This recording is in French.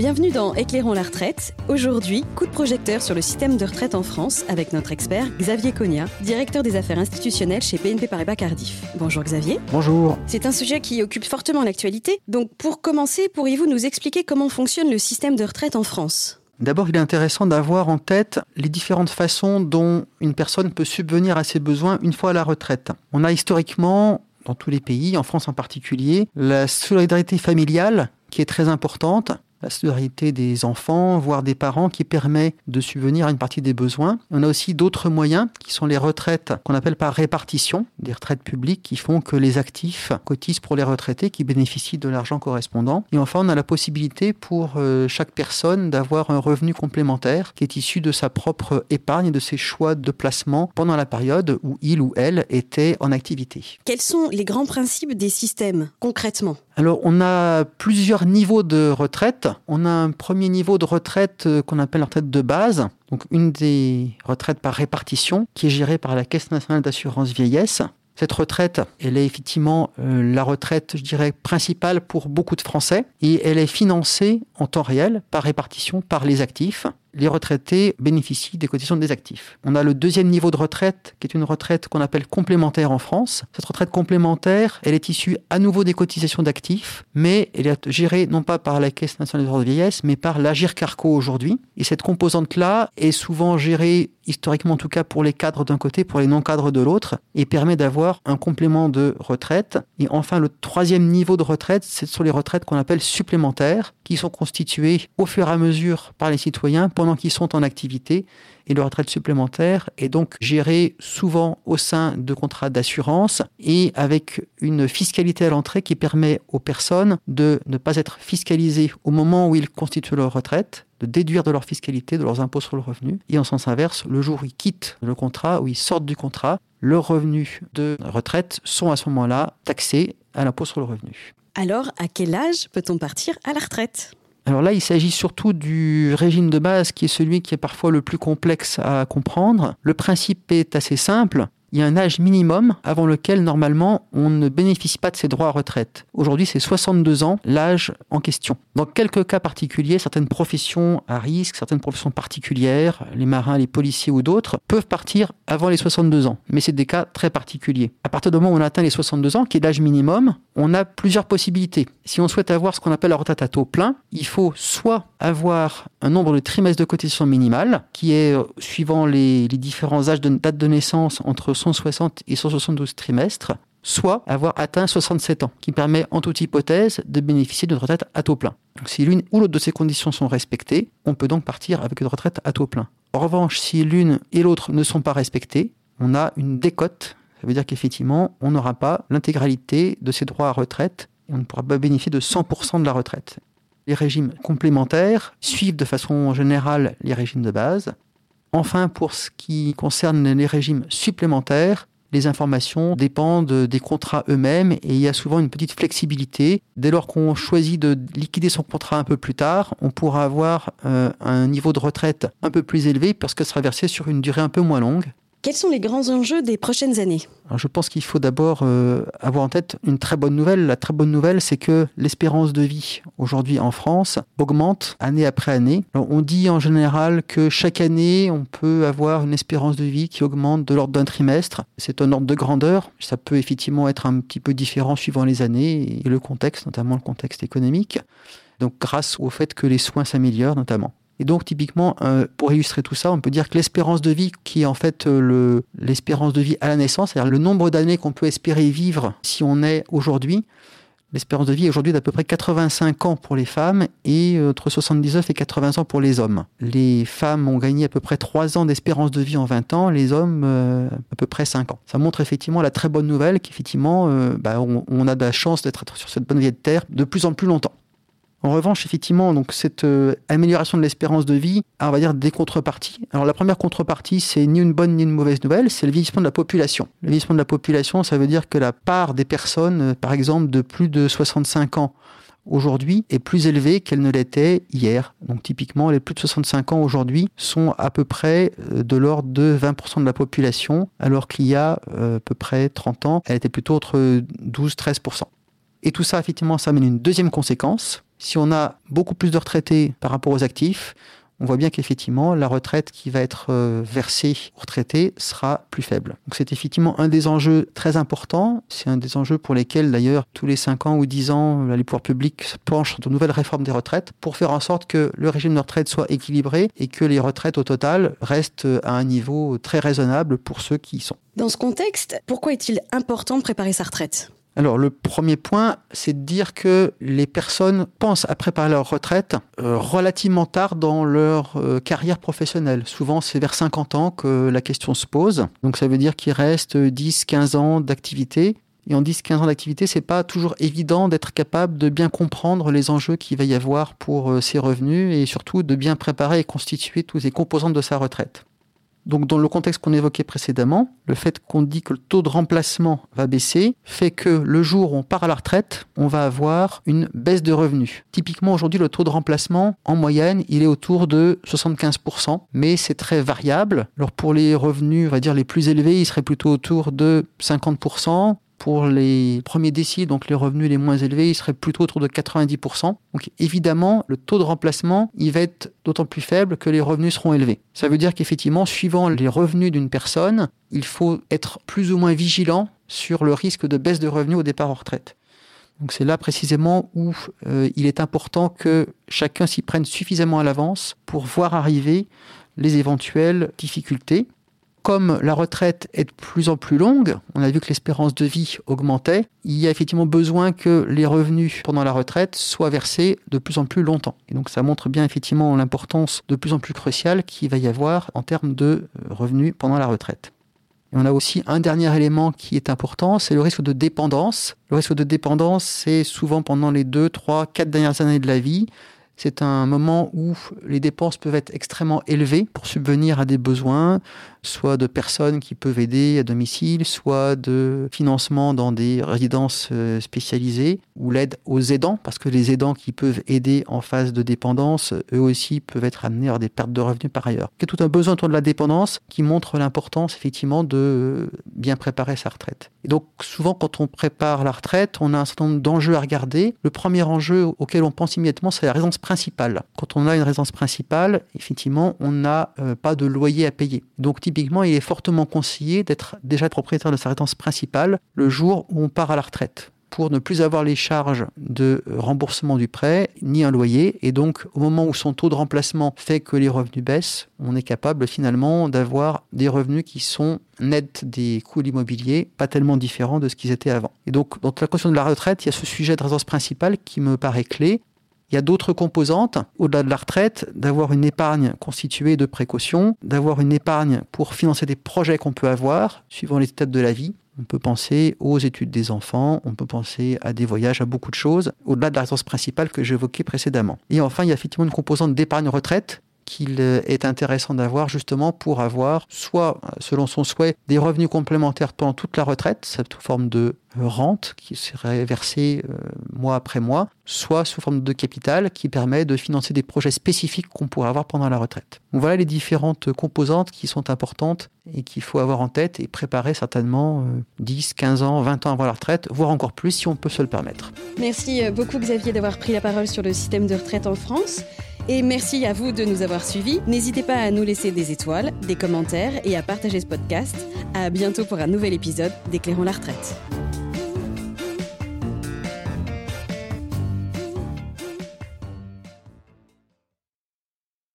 Bienvenue dans Éclairons la retraite. Aujourd'hui, coup de projecteur sur le système de retraite en France avec notre expert Xavier Cogna, directeur des affaires institutionnelles chez BNP Paribas Cardiff. Bonjour Xavier. Bonjour. C'est un sujet qui occupe fortement l'actualité. Donc pour commencer, pourriez-vous nous expliquer comment fonctionne le système de retraite en France? D'abord, il est intéressant d'avoir en tête les différentes façons dont une personne peut subvenir à ses besoins une fois à la retraite. On a historiquement dans tous les pays, en France en particulier, la solidarité familiale qui est très importante, la solidarité des enfants, voire des parents, qui permet de subvenir à une partie des besoins. On a aussi d'autres moyens, qui sont les retraites qu'on appelle par répartition, des retraites publiques qui font que les actifs cotisent pour les retraités qui bénéficient de l'argent correspondant. Et enfin, on a la possibilité pour euh, chaque personne d'avoir un revenu complémentaire qui est issu de sa propre épargne et de ses choix de placement pendant la période où il ou elle était en activité. Quels sont les grands principes des systèmes, concrètement? Alors, on a plusieurs niveaux de retraite. On a un premier niveau de retraite euh, qu'on appelle la retraite de base. Donc, une des retraites par répartition qui est gérée par la Caisse nationale d'assurance vieillesse. Cette retraite, elle est effectivement euh, la retraite, je dirais, principale pour beaucoup de Français et elle est financée en temps réel par répartition par les actifs les retraités bénéficient des cotisations des actifs. On a le deuxième niveau de retraite, qui est une retraite qu'on appelle complémentaire en France. Cette retraite complémentaire, elle est issue à nouveau des cotisations d'actifs, mais elle est gérée non pas par la Caisse nationale de vieillesse, mais par l'Agir Carco aujourd'hui. Et cette composante-là est souvent gérée historiquement en tout cas pour les cadres d'un côté, pour les non-cadres de l'autre, et permet d'avoir un complément de retraite. Et enfin, le troisième niveau de retraite, ce sont les retraites qu'on appelle supplémentaires, qui sont constituées au fur et à mesure par les citoyens pendant qu'ils sont en activité. Et le retraite supplémentaire est donc gérée souvent au sein de contrats d'assurance et avec une fiscalité à l'entrée qui permet aux personnes de ne pas être fiscalisées au moment où ils constituent leur retraite, de déduire de leur fiscalité, de leurs impôts sur le revenu. Et en sens inverse, le jour où ils quittent le contrat, où ils sortent du contrat, leurs revenus de retraite sont à ce moment-là taxés à l'impôt sur le revenu. Alors, à quel âge peut-on partir à la retraite? Alors là, il s'agit surtout du régime de base qui est celui qui est parfois le plus complexe à comprendre. Le principe est assez simple il y a un âge minimum avant lequel normalement on ne bénéficie pas de ses droits à retraite. Aujourd'hui, c'est 62 ans, l'âge en question. Dans quelques cas particuliers, certaines professions à risque, certaines professions particulières, les marins, les policiers ou d'autres, peuvent partir avant les 62 ans. Mais c'est des cas très particuliers. À partir du moment où on atteint les 62 ans, qui est l'âge minimum, on a plusieurs possibilités. Si on souhaite avoir ce qu'on appelle la retraite à taux plein, il faut soit avoir un nombre de trimestres de cotisation minimale, qui est, euh, suivant les, les différents âges de date de naissance, entre 160 et 172 trimestres, soit avoir atteint 67 ans, qui permet en toute hypothèse de bénéficier d'une retraite à taux plein. Si l'une ou l'autre de ces conditions sont respectées, on peut donc partir avec une retraite à taux plein. En revanche, si l'une et l'autre ne sont pas respectées, on a une décote. Ça veut dire qu'effectivement, on n'aura pas l'intégralité de ses droits à retraite et on ne pourra pas bénéficier de 100% de la retraite. Les régimes complémentaires suivent de façon générale les régimes de base. Enfin, pour ce qui concerne les régimes supplémentaires, les informations dépendent des contrats eux-mêmes et il y a souvent une petite flexibilité. Dès lors qu'on choisit de liquider son contrat un peu plus tard, on pourra avoir euh, un niveau de retraite un peu plus élevé parce que ce sera versé sur une durée un peu moins longue. Quels sont les grands enjeux des prochaines années? Je pense qu'il faut d'abord euh, avoir en tête une très bonne nouvelle. La très bonne nouvelle, c'est que l'espérance de vie aujourd'hui en France augmente année après année. on dit en général que chaque année, on peut avoir une espérance de vie qui augmente de l'ordre d'un trimestre. C'est un ordre de grandeur. Ça peut effectivement être un petit peu différent suivant les années et le contexte, notamment le contexte économique. Donc grâce au fait que les soins s'améliorent notamment. Et donc, typiquement, euh, pour illustrer tout ça, on peut dire que l'espérance de vie, qui est en fait euh, l'espérance de vie à la naissance, c'est-à-dire le nombre d'années qu'on peut espérer vivre si on est aujourd'hui, l'espérance de vie est aujourd'hui d'à peu près 85 ans pour les femmes et euh, entre 79 et 80 ans pour les hommes. Les femmes ont gagné à peu près 3 ans d'espérance de vie en 20 ans, les hommes à peu près 5 ans. Ça montre effectivement la très bonne nouvelle qu'effectivement, bah, on, on, a de la chance d'être sur cette bonne vie de terre de plus en plus longtemps. En revanche, effectivement, donc cette euh, amélioration de l'espérance de vie a, on va dire, des contreparties. Alors la première contrepartie, c'est ni une bonne ni une mauvaise nouvelle, c'est le vieillissement de la population. Le vieillissement de la population, ça veut dire que la part des personnes, euh, par exemple, de plus de 65 ans aujourd'hui est plus élevée qu'elle ne l'était hier. Donc typiquement, les plus de 65 ans aujourd'hui sont à peu près euh, de l'ordre de 20% de la population, alors qu'il y a à peu près 30 ans, elle était plutôt entre 12-13%. Et tout ça, effectivement, ça amène une deuxième conséquence, Si on a beaucoup plus de retraités par rapport aux actifs, on voit bien qu'effectivement, la retraite qui va être euh, versée aux retraités sera plus faible. Donc c'est effectivement un des enjeux très importants. C'est un des enjeux pour lesquels, d'ailleurs, tous les 5 ans ou 10 ans, les pouvoirs publics se penchent de nouvelles réformes des retraites pour faire en sorte que le régime de retraite soit équilibré et que les retraites au total restent à un niveau très raisonnable pour ceux qui y sont. Dans ce contexte, pourquoi est-il important de préparer sa retraite? Alors le premier point, c'est de dire que les personnes pensent à préparer leur retraite euh, relativement tard dans leur euh, carrière professionnelle. Souvent c'est vers 50 ans que la question se pose. Donc ça veut dire qu'il reste 10-15 ans d'activité. Et en 10-15 ans d'activité, c'est pas toujours évident d'être capable de bien comprendre les enjeux qu'il va y avoir pour euh, ses revenus et surtout de bien préparer et constituer tous les composantes de sa retraite. Donc dans le contexte qu'on évoquait précédemment, le fait qu'on dit que le taux de remplacement va baisser fait que le jour où on part à la retraite, on va avoir une baisse de revenus. Typiquement aujourd'hui, le taux de remplacement en moyenne, il est autour de 75%, mais c'est très variable. Alors pour les revenus, on va dire les plus élevés, il serait plutôt autour de 50%. Pour les premiers déciles, donc les revenus les moins élevés, il serait plutôt autour de 90%. Donc évidemment, le taux de remplacement, il va être d'autant plus faible que les revenus seront élevés. Ça veut dire qu'effectivement, suivant les revenus d'une personne, il faut être plus ou moins vigilant sur le risque de baisse de revenus au départ en retraite. Donc c'est là précisément où euh, il est important que chacun s'y prenne suffisamment à l'avance pour voir arriver les éventuelles difficultés comme la retraite est de plus en plus longue, on a vu que l'espérance de vie augmentait, il y a effectivement besoin que les revenus pendant la retraite soient versés de plus en plus longtemps. Et donc ça montre bien effectivement l'importance de plus en plus cruciale qu'il va y avoir en termes de euh, revenus pendant la retraite. Et on a aussi un dernier élément qui est important, c'est le risque de dépendance. Le risque de dépendance, c'est souvent pendant les 2, 3, 4 dernières années de la vie. C'est un moment où les dépenses peuvent être extrêmement élevées pour subvenir à des besoins, soit de personnes qui peuvent aider à domicile, soit de financement dans des résidences euh, spécialisées, ou l'aide aux aidants, parce que les aidants qui peuvent aider en phase de dépendance, eux aussi peuvent être amenés à des pertes de revenus par ailleurs. Il y a tout un besoin autour de la dépendance qui montre l'importance effectivement de bien préparer sa retraite. Donc souvent quand on prépare la retraite, on a un certain nombre d'enjeux à regarder. Le premier enjeu auquel on pense immédiatement, c'est la résidence principale. Quand on a une résidence principale, effectivement, on n'a euh, pas de loyer à payer. Donc typiquement, il est fortement conseillé d'être déjà propriétaire de sa résidence principale le jour où on part à la retraite pour ne plus avoir les charges de remboursement du prêt ni un loyer. Et donc, au moment où son taux de remplacement fait que les revenus baissent, on est capable finalement d'avoir des revenus qui sont nets des coûts de l'immobilier, pas tellement différents de ce qu'ils étaient avant. Et donc, dans la question de la retraite, il y a ce sujet de résidence principale qui me paraît clé. Il y a d'autres composantes, au-delà de la retraite, d'avoir une épargne constituée de précautions, d'avoir une épargne pour financer des projets qu'on peut avoir, suivant les étapes de la vie. On peut penser aux études des enfants, on peut penser à des voyages, à beaucoup de choses, au-delà de la résidence principale que j'évoquais précédemment. Et enfin, il y a effectivement une composante d'épargne retraite qu'il est intéressant d'avoir justement pour avoir soit, selon son souhait, des revenus complémentaires pendant toute la retraite, sous forme de rente qui serait versée euh, mois après mois, soit sous forme de capital qui permet de financer des projets spécifiques qu'on pourrait avoir pendant la retraite. Voilà les différentes composantes qui sont importantes et qu'il faut avoir en tête et préparer certainement 10, euh, 15 ans, 20 ans avant la retraite, voire encore plus si on peut se le permettre. Merci euh, beaucoup Xavier d'avoir pris la parole sur le système de retraite en France. Et merci à vous de nous avoir suivis. N'hésitez pas à nous laisser des étoiles, des commentaires et à partager ce podcast. À bientôt pour un nouvel épisode d'Éclairons la retraite.